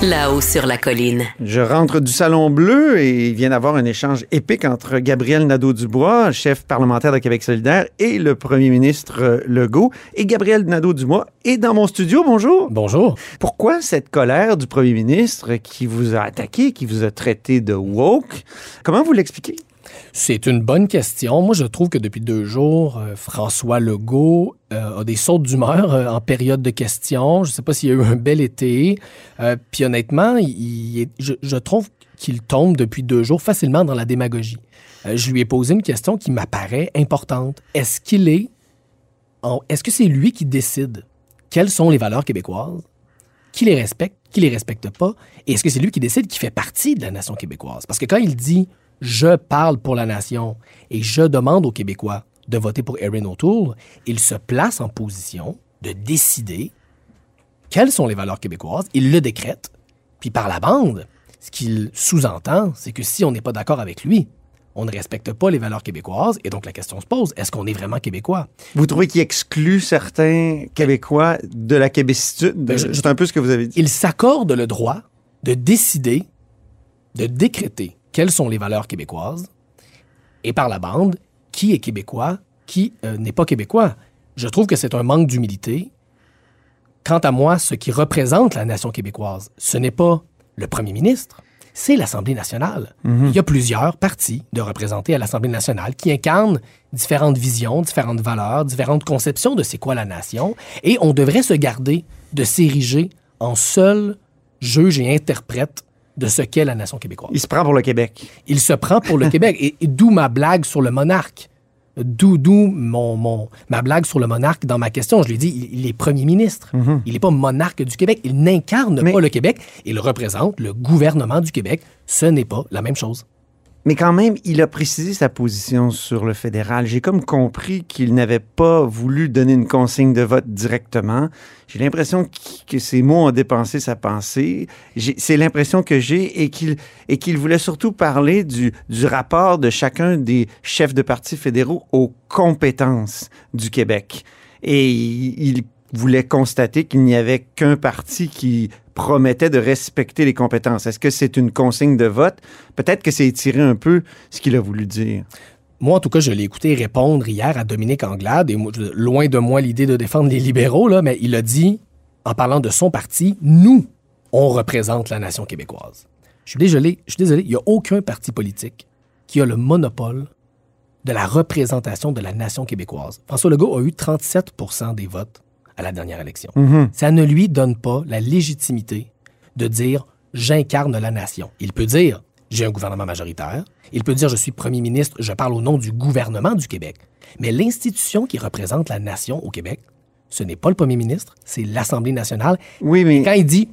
Là-haut sur la colline. Je rentre du Salon Bleu et il vient d'avoir un échange épique entre Gabriel Nadeau-Dubois, chef parlementaire de Québec solidaire, et le premier ministre euh, Legault. Et Gabriel Nadeau-Dubois est dans mon studio. Bonjour. Bonjour. Pourquoi cette colère du premier ministre qui vous a attaqué, qui vous a traité de woke? Comment vous l'expliquez? C'est une bonne question. Moi, je trouve que depuis deux jours, euh, François Legault euh, a des sautes d'humeur euh, en période de questions. Je ne sais pas s'il y a eu un bel été. puis honnêtement, je, trouve qu'il tombe depuis deux jours facilement dans la démagogie. je lui ai posé une question qui m'apparaît importante. Est-ce qu'il est... Est-ce que c'est lui qui décide quelles sont les valeurs québécoises? Qui les respecte, qui les respecte pas? Et est-ce que c'est lui qui décide qui fait partie de la nation québécoise? Parce que quand il dit je parle pour la nation et je demande aux Québécois de voter pour Erin O'Toole, il se place en position de décider quelles sont les valeurs québécoises, il le décrète, puis par la bande, ce qu'il sous-entend, c'est que si on n'est pas d'accord avec lui, on ne respecte pas les valeurs québécoises, et donc la question se pose, est-ce qu'on est vraiment québécois? Vous trouvez qu'il exclut certains Québécois de la québécitude? Ben, c'est un peu ce que vous avez dit. Il s'accorde le droit de décider, de décréter quelles sont les valeurs québécoises, et par la bande, qui est québécois, qui euh, n'est pas québécois? Je trouve que c'est un manque d'humilité. Quant à moi, ce qui représente la nation québécoise, ce n'est pas le premier ministre, c'est l'Assemblée nationale. Mhm. Il y a plusieurs partis de représenter à l'Assemblée nationale qui incarnent différentes visions, différentes valeurs, différentes conceptions de c'est quoi la nation, et on devrait se garder de s'ériger en seul juge et interprète de ce qu'est la nation québécoise. Il se prend pour le Québec. Il se prend pour le Québec. Et, d'où ma blague sur le monarque. D'où, mon, mon, ma blague sur le monarque dans ma question. Je lui ai dit, il, est premier ministre. Mhm. Il n'est pas monarque du Québec. Il n'incarne pas le Québec. Il représente le gouvernement du Québec. Ce n'est pas la même chose. Mais quand même, il a précisé sa position sur le fédéral. J'ai comme compris qu'il n'avait pas voulu donner une consigne de vote directement. J'ai l'impression que ses mots ont dépensé sa pensée. C'est l'impression que j'ai et qu'il et qu'il voulait surtout parler du, du rapport de chacun des chefs de partis fédéraux aux compétences du Québec. Et il voulait constater qu'il n'y avait qu'un parti qui promettait de respecter les compétences. Est-ce que c'est une consigne de vote? Peut-être que c'est étiré un peu ce qu'il a voulu dire. Moi, en tout cas, je l'ai écouté répondre hier à Dominique Anglade, et loin de moi l'idée de défendre les libéraux, là, mais il a dit, en parlant de son parti, nous, on représente la nation québécoise. Je suis désolé, je suis désolé, il n'y a aucun parti politique qui a le monopole de la représentation de la nation québécoise. François Legault a eu 37% des votes à la dernière élection. Mhm. Ça ne lui donne pas la légitimité de dire j'incarne la nation. Il peut dire j'ai un gouvernement majoritaire. Il peut dire je suis premier ministre, je parle au nom du gouvernement du Québec. Mais l'institution qui représente la nation au Québec, ce n'est pas le premier ministre, c'est l'Assemblée nationale. Oui, mais quand il dit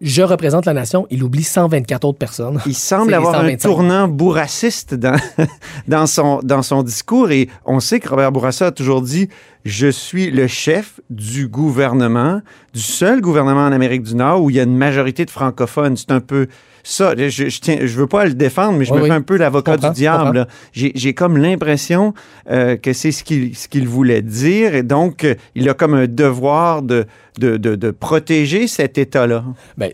je représente la nation, il oublie 124 autres personnes. Il semble avoir un tournant bourrassiste dans, dans, son, dans son discours et on sait que Robert Bourassa a toujours dit je suis le chef du gouvernement, du seul gouvernement en Amérique du Nord où il y a une majorité de francophones. C'est un peu ça. Je, je, tiens, je veux pas le défendre, mais je me fais un peu l'avocat du diable. J'ai comme l'impression euh, que c'est ce qu'il ce qu'il voulait dire et donc euh, il a comme un devoir de, de, de, de protéger cet État-là. Ben,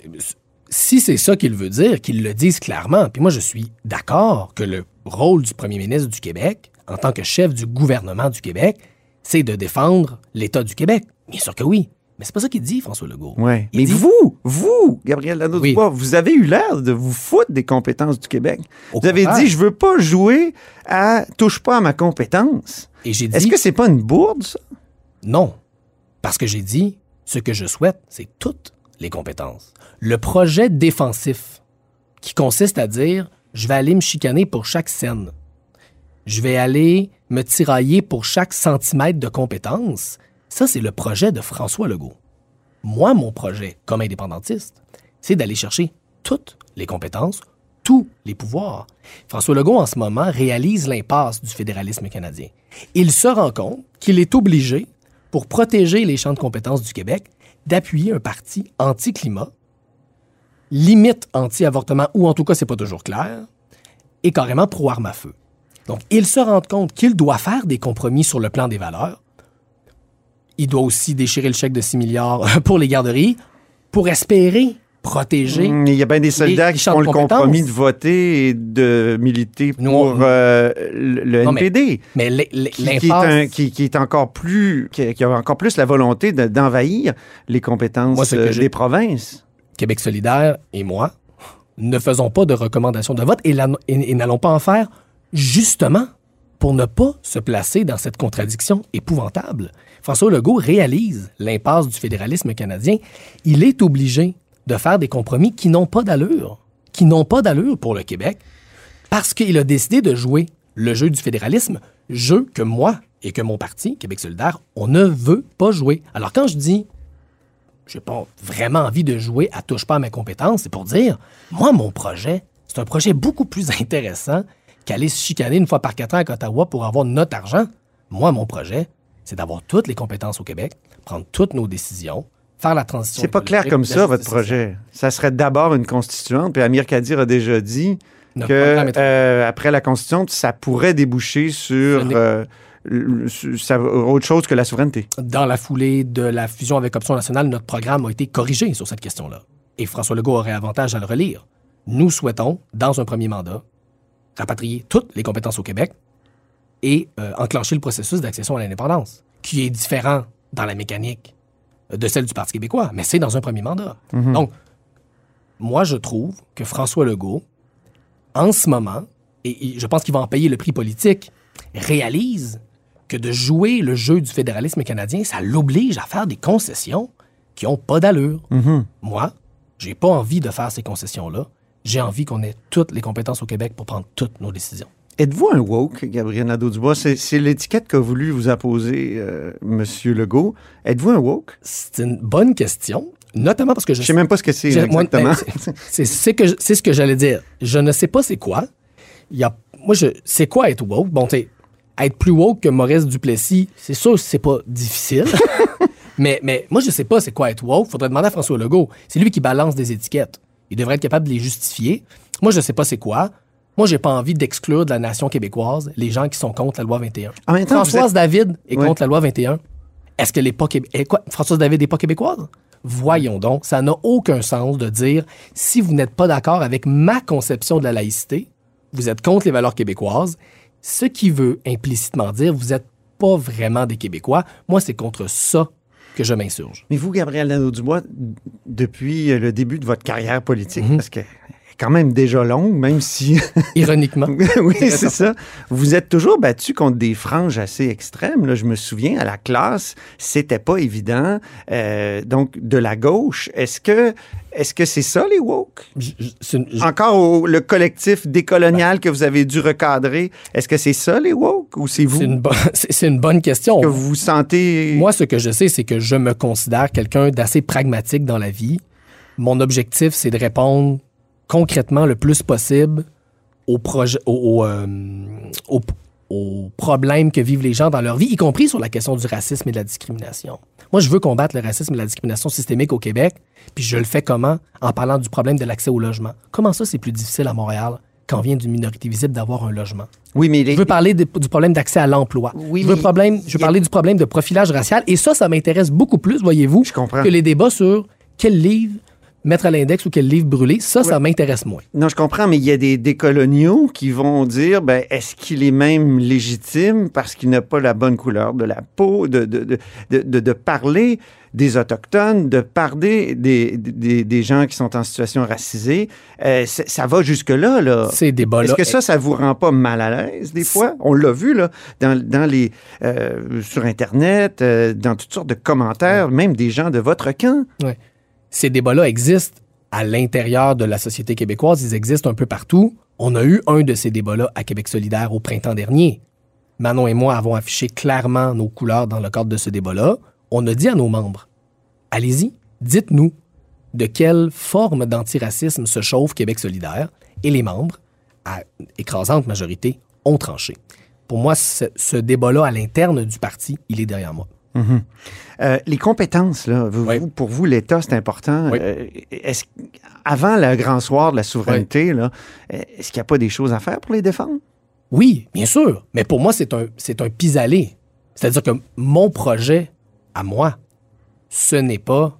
si c'est ça qu'il veut dire, qu'il le dise clairement. Puis moi, je suis d'accord que le rôle du premier ministre du Québec, en tant que chef du gouvernement du Québec, c'est de défendre l'État du Québec. Bien sûr que oui. Mais c'est pas ça qu'il dit, François Legault. Ouais. Mais vous, vous, Gabriel Lano vous avez eu l'air de vous foutre des compétences du Québec. vous avez dit, je veux pas jouer à touche pas à ma compétence. Et j'ai dit. Est-ce que c'est pas une bourde, ça? Non. Parce que j'ai dit, ce que je souhaite, c'est toutes les compétences. Le projet défensif, qui consiste à dire, je vais aller me chicaner pour chaque scène. Je vais aller me tirailler pour chaque centimètre de compétences ça, c'est le projet de François Legault. Moi, mon projet, comme indépendantiste, c'est d'aller chercher toutes les compétences, tous les pouvoirs. François Legault, en ce moment, réalise l'impasse du fédéralisme canadien. Il se rend compte qu'il est obligé, pour protéger les champs de compétences du Québec, d'appuyer un parti anti-climat limite anti-avortement, ou en tout cas, c'est pas toujours clair, est carrément pro-arme à feu. Donc, il se rend compte qu'il doit faire des compromis sur le plan des valeurs. Il doit aussi déchirer le chèque de 6 milliards pour les garderies pour espérer protéger. Mm, Il y a bien des soldats qui font de le compromis de voter et de militer pour euh, le Non, NPD. Mais Qui, qui est l'impasse- un- qui- qui est encore plus, qui, qui a encore plus la volonté de- d'envahir les compétences Moi, euh, des provinces. Québec solidaire et moi ne faisons pas de recommandations de vote et, la- et- et n'allons pas en faire justement pour ne pas se placer dans cette contradiction épouvantable. François Legault réalise l'impasse du fédéralisme canadien. Il est obligé de faire des compromis qui n'ont pas d'allure, qui n'ont pas d'allure pour le Québec, parce qu'il a décidé de jouer le jeu du fédéralisme, jeu que moi et que mon parti, Québec solidaire, on ne veut pas jouer. Alors quand je dis j'ai pas vraiment envie de jouer à touche pas à mes compétences, c'est pour dire, moi, mon projet, c'est un projet beaucoup plus intéressant qu'aller se chicaner une fois par quatre ans à Ottawa pour avoir notre argent. Moi, mon projet, c'est d'avoir toutes les compétences au Québec, prendre toutes nos décisions, faire la transition. C'est pas clair comme ça, votre projet. Ça serait d'abord une constituante, puis Amir Kadir a déjà dit Notre que euh, après la constituante, ça pourrait déboucher sur, euh, sur- autre chose que la souveraineté. Dans la foulée de la fusion avec Option nationale, notre programme a été corrigé sur cette question-là. Et François Legault aurait avantage à le relire. Nous souhaitons, dans un premier mandat, rapatrier toutes les compétences au Québec et euh, enclencher le processus d'accession à l'indépendance, qui est différent dans la mécanique de celle du Parti québécois, mais c'est dans un premier mandat. Donc, moi, je trouve que François Legault, en ce moment, et, et je pense qu'il va en payer le prix politique, réalise que de jouer le jeu du fédéralisme canadien, ça l'oblige à faire des concessions qui n'ont pas d'allure. Moi, j'ai pas envie de faire ces concessions-là. J'ai envie qu'on ait toutes les compétences au Québec pour prendre toutes nos décisions. Êtes-vous un woke, Gabriel Nadeau-Dubois? C'est c'est l'étiquette qu'a voulu vous imposer euh, M. Legault. Êtes-vous un woke? C'est une bonne question, notamment parce que je Je sais même pas ce que c'est exactement. c'est- ce que j'allais dire. Je ne sais pas c'est quoi. Il y a, moi, je, c'est quoi être woke? Bon, tu sais, être plus woke que Maurice Duplessis, c'est sûr que c'est pas difficile. mais, mais moi, je sais pas c'est quoi être woke. Faudrait demander à François Legault. C'est lui qui balance des étiquettes. Il devrait être capable de les justifier. Moi, je sais pas c'est quoi. Moi, j'ai pas envie d'exclure de la nation québécoise les gens qui sont contre la loi 21. En même temps, vous Françoise êtes- David est Ouais. contre la loi 21. Est-ce qu'elle n'est pas québé- eh, Françoise David n'est pas québécoise? Voyons donc, ça n'a aucun sens de dire si vous n'êtes pas d'accord avec ma conception de la laïcité, vous êtes contre les valeurs québécoises, ce qui veut implicitement dire vous n'êtes pas vraiment des Québécois. Moi, c'est contre ça que je m'insurge. Mais vous, Gabriel Nadeau-Dubois, depuis le début de votre carrière politique, Mhm. parce que quand même déjà longue, même si... Ironiquement. oui, c'est ça. Vous êtes toujours battu contre des franges assez extrêmes. Là. Je me souviens, à la classe, c'était pas évident. Euh, donc, de la gauche, est-ce que est-ce que c'est ça, les woke? Je- je- c'est une- je- Encore au- le collectif décolonial que vous avez dû recadrer, est-ce que c'est ça, les woke? Ou c'est vous? C'est une, bo- une bonne question. que vous vous sentez... Moi, ce que je sais, c'est que je me considère quelqu'un d'assez pragmatique dans la vie. Mon objectif, c'est de répondre concrètement le plus possible aux, projets, aux, aux, euh, aux- aux problèmes que vivent les gens dans leur vie, y compris sur la question du racisme et de la discrimination. Moi, je veux combattre le racisme et la discrimination systémique au Québec, puis je le fais comment? En parlant du problème de l'accès au logement. Comment ça, c'est plus difficile à Montréal quand vient d'une minorité visible d'avoir un logement? Oui, mais les- Je veux parler de- du problème d'accès à l'emploi. Oui, je veux, mais- problème, je veux parler du problème de profilage racial. Et ça, ça m'intéresse beaucoup plus, voyez-vous, Je que les débats sur quel livre mettre à l'index ou quel livre brûler. Ça, ça m'intéresse moins. Non, je comprends, mais il y a des décoloniaux qui vont dire, ben, est-ce qu'il est même légitime parce qu'il n'a pas la bonne couleur de la peau, de, de, de, de, parler des Autochtones, de parler des, des, des gens qui sont en situation racisée? Euh, ça va jusque-là, là. Ces débats-là. Est-ce que ça, ça vous rend pas mal à l'aise des fois? On l'a vu, là, dans, dans les, euh, sur Internet, euh, dans toutes sortes de commentaires, même des gens de votre camp. Ouais. Ces débats-là existent à l'intérieur de la société québécoise. Ils existent un peu partout. On a eu un de ces débats-là à Québec solidaire au printemps dernier. Manon et moi avons affiché clairement nos couleurs dans le cadre de ce débat-là. On a dit à nos membres, allez-y, dites-nous de quelle forme d'antiracisme se chauffe Québec solidaire. Et les membres, à écrasante majorité, ont tranché. Pour moi, ce, débat-là à l'interne du parti, il est derrière moi. Mhm. Euh, les compétences, là, vous- Oui. vous- pour vous, l'État, c'est important. Oui. Euh, est-ce, avant le grand soir de la souveraineté, là, est-ce qu'il n'y a pas des choses à faire pour les défendre? Oui, bien sûr. Mais pour moi, c'est un, c'est un pis-aller. C'est-à-dire que mon projet, à moi, ce n'est pas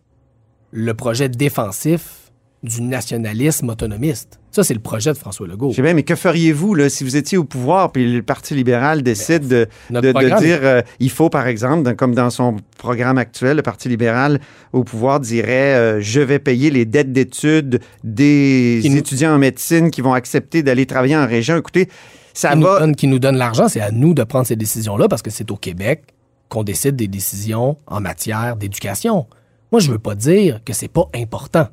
le projet défensif du nationalisme autonomiste. Ça, c'est le projet de François Legault. Je sais bien, mais que feriez-vous là, si vous étiez au pouvoir puis le Parti libéral décide de, dire euh, il faut, par exemple, comme dans son programme actuel, le Parti libéral au pouvoir dirait euh, je vais payer les dettes d'études des nous- étudiants en médecine qui vont accepter d'aller travailler en région. Écoutez, ça qui, nous donne, qui nous donne l'argent, c'est à nous de prendre ces décisions-là parce que c'est au Québec qu'on décide des décisions en matière d'éducation. Moi, je veux pas dire que c'est pas important.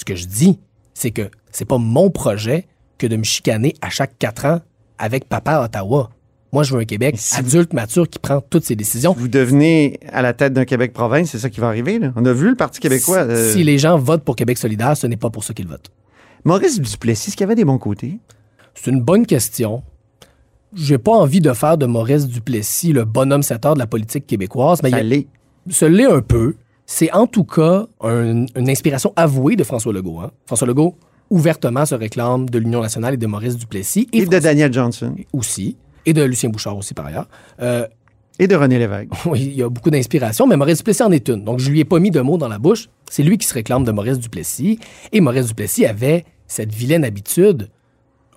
Ce que je dis, c'est que c'est pas mon projet que de me chicaner à chaque quatre ans avec papa à Ottawa. Moi, je veux un Québec si adulte, mature, qui prend toutes ses décisions. Vous devenez à la tête d'un Québec province, c'est ça qui va arriver. là. On a vu le Parti québécois. Si- euh, Si les gens votent pour Québec solidaire, ce n'est pas pour ça qu'ils votent. Maurice Duplessis, est-ce qu'il y avait des bons côtés? C'est une bonne question. J'ai pas envie de faire de Maurice Duplessis le bonhomme 7 heures de la politique québécoise, mais Ça l'est. ce l'est un peu. C'est en tout cas un- une inspiration avouée de François Legault. hein. François Legault ouvertement se réclame de l'Union nationale et de Maurice Duplessis et, Et de Daniel Johnson. aussi, et de Lucien Bouchard aussi par ailleurs. Euh, Et de René Lévesque. oui, il y a beaucoup d'inspiration, mais Maurice Duplessis en est une. Donc, je lui ai pas mis de mots dans la bouche. C'est lui qui se réclame de Maurice Duplessis. Et Maurice Duplessis avait cette vilaine habitude,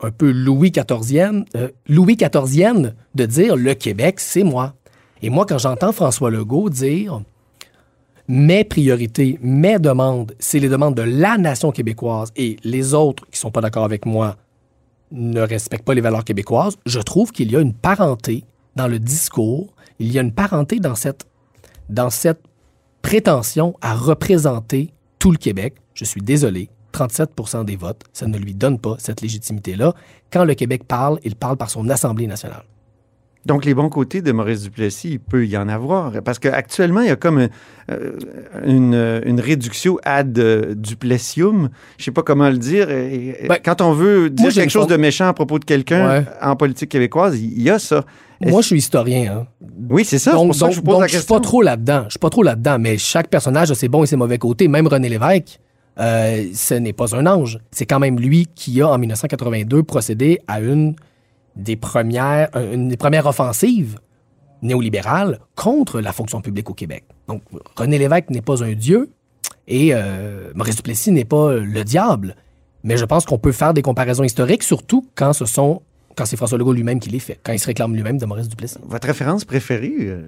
un peu Louis XIVienne, euh, Louis XIVienne, de dire le Québec, c'est moi. Et moi, quand j'entends François Legault dire mes priorités, mes demandes, c'est les demandes de la nation québécoise et les autres qui sont pas d'accord avec moi ne respectent pas les valeurs québécoises, je trouve qu'il y a une parenté dans le discours, il y a une parenté dans cette, dans cette prétention à représenter tout le Québec. Je suis désolé, 37% des votes, ça ne lui donne pas cette légitimité-là. Quand le Québec parle, il parle par son Assemblée nationale. Donc, les bons côtés de Maurice Duplessis, il peut y en avoir. Parce qu'actuellement, il y a comme un- euh, une, une réduction ad euh, duplessium. Je sais pas comment le dire. Et- Ben, Quand on veut dire quelque chose de méchant à propos de quelqu'un Ouais. en politique québécoise, il y a ça. Moi, je suis historien. hein. Oui, c'est ça. donc, pour ça que je vous donc- pose donc, la je suis pas trop là-dedans. Je suis pas trop là-dedans, mais chaque personnage a ses bons et ses mauvais côtés. Même René Lévesque, euh, ce n'est pas un ange. C'est quand même lui qui a, en 1982, procédé à une des premières, euh, une des premières offensives néolibérales contre la fonction publique au Québec. Donc, René Lévesque n'est pas un dieu et euh, Maurice Duplessis n'est pas le diable. Mais je pense qu'on peut faire des comparaisons historiques, surtout quand ce sont quand c'est François Legault lui-même qui les fait, quand il se réclame lui-même de Maurice Duplessis. Votre référence préférée, euh,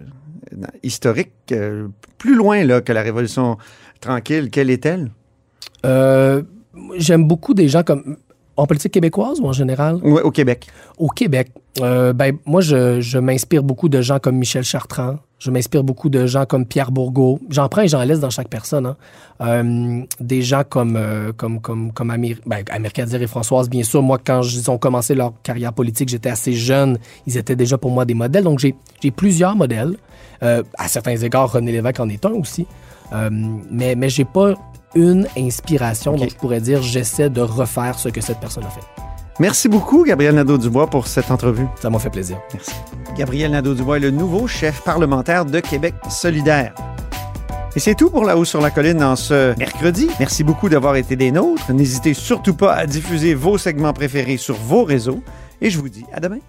historique, euh, plus loin là, que la Révolution tranquille, quelle est-elle? Euh, J'aime beaucoup des gens comme. En politique québécoise ou en général? Ouais, au Québec. Au Québec, euh, ben, moi, je, je m'inspire beaucoup de gens comme Michel Chartrand. Je m'inspire beaucoup de gens comme Pierre Bourgault. J'en prends et j'en laisse dans chaque personne. hein. Euh, des gens comme, euh, comme, comme, comme Amir, ben, Amir Kadir et Françoise, bien sûr. Moi, quand ils ont commencé leur carrière politique, j'étais assez jeune. Ils étaient déjà pour moi des modèles. Donc, j'ai j'ai plusieurs modèles. Euh, à certains égards, René Lévesque en est un aussi. Mais mais j'ai pas une inspiration Ok. dont je pourrais dire j'essaie de refaire ce que cette personne a fait. Merci beaucoup, Gabriel Nadeau-Dubois, pour cette entrevue. Ça m'a fait plaisir. Merci. Gabriel Nadeau-Dubois est le nouveau chef parlementaire de Québec solidaire. Et c'est tout pour La Haut sur la Colline dans ce mercredi. Merci beaucoup d'avoir été des nôtres. N'hésitez surtout pas à diffuser vos segments préférés sur vos réseaux. Et je vous dis à demain.